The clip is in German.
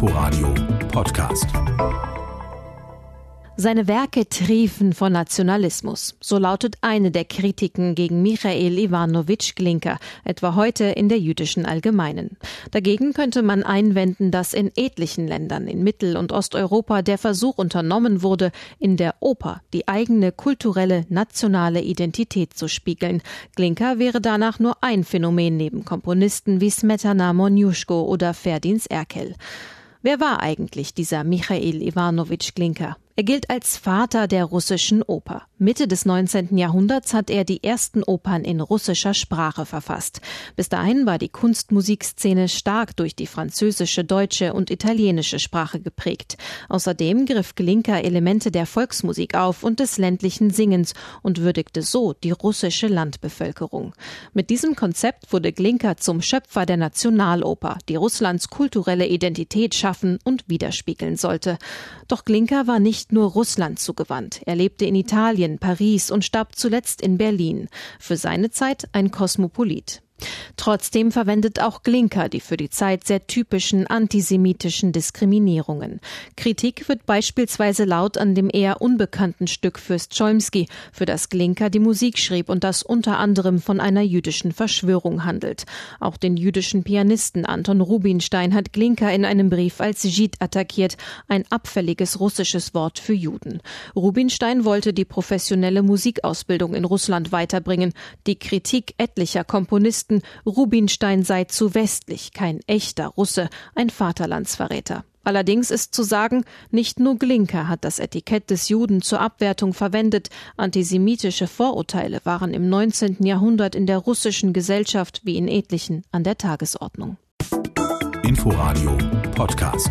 Inforadio Podcast. Seine Werke triefen von Nationalismus. So lautet eine der Kritiken gegen Michael Iwanowitsch Glinka, etwa heute in der jüdischen Allgemeinen. Dagegen könnte man einwenden, dass in etlichen Ländern in Mittel- und Osteuropa der Versuch unternommen wurde, in der Oper die eigene kulturelle nationale Identität zu spiegeln. Glinka wäre danach nur ein Phänomen neben Komponisten wie Smetana Monjuschko oder Ferdins Erkel. Wer war eigentlich dieser Michael Iwanowitsch Glinka? Er gilt als Vater der russischen Oper. Mitte des 19. Jahrhunderts hat er die ersten Opern in russischer Sprache verfasst. Bis dahin war die Kunstmusikszene stark durch die französische, deutsche und italienische Sprache geprägt. Außerdem griff Glinka Elemente der Volksmusik auf und des ländlichen Singens und würdigte so die russische Landbevölkerung. Mit diesem Konzept wurde Glinka zum Schöpfer der Nationaloper, die Russlands kulturelle Identität schaffen und widerspiegeln sollte. Doch Glinka war nicht nur Russland zugewandt. Er lebte in Italien, Paris und starb zuletzt in Berlin. Für seine Zeit ein Kosmopolit. Trotzdem verwendet auch Glinka die für die Zeit sehr typischen antisemitischen Diskriminierungen. Kritik wird beispielsweise laut an dem eher unbekannten Stück Fürst Cholmsky, für das Glinka die Musik schrieb und das unter anderem von einer jüdischen Verschwörung handelt. Auch den jüdischen Pianisten Anton Rubinstein hat Glinka in einem Brief als Jid attackiert, ein abfälliges russisches Wort für Juden. Rubinstein wollte die professionelle Musikausbildung in Russland weiterbringen. Die Kritik etlicher Komponisten Rubinstein sei zu westlich, kein echter Russe, ein Vaterlandsverräter. Allerdings ist zu sagen, nicht nur Glinka hat das Etikett des Juden zur Abwertung verwendet. Antisemitische Vorurteile waren im 19. Jahrhundert in der russischen Gesellschaft wie in etlichen an der Tagesordnung. Inforadio Podcast.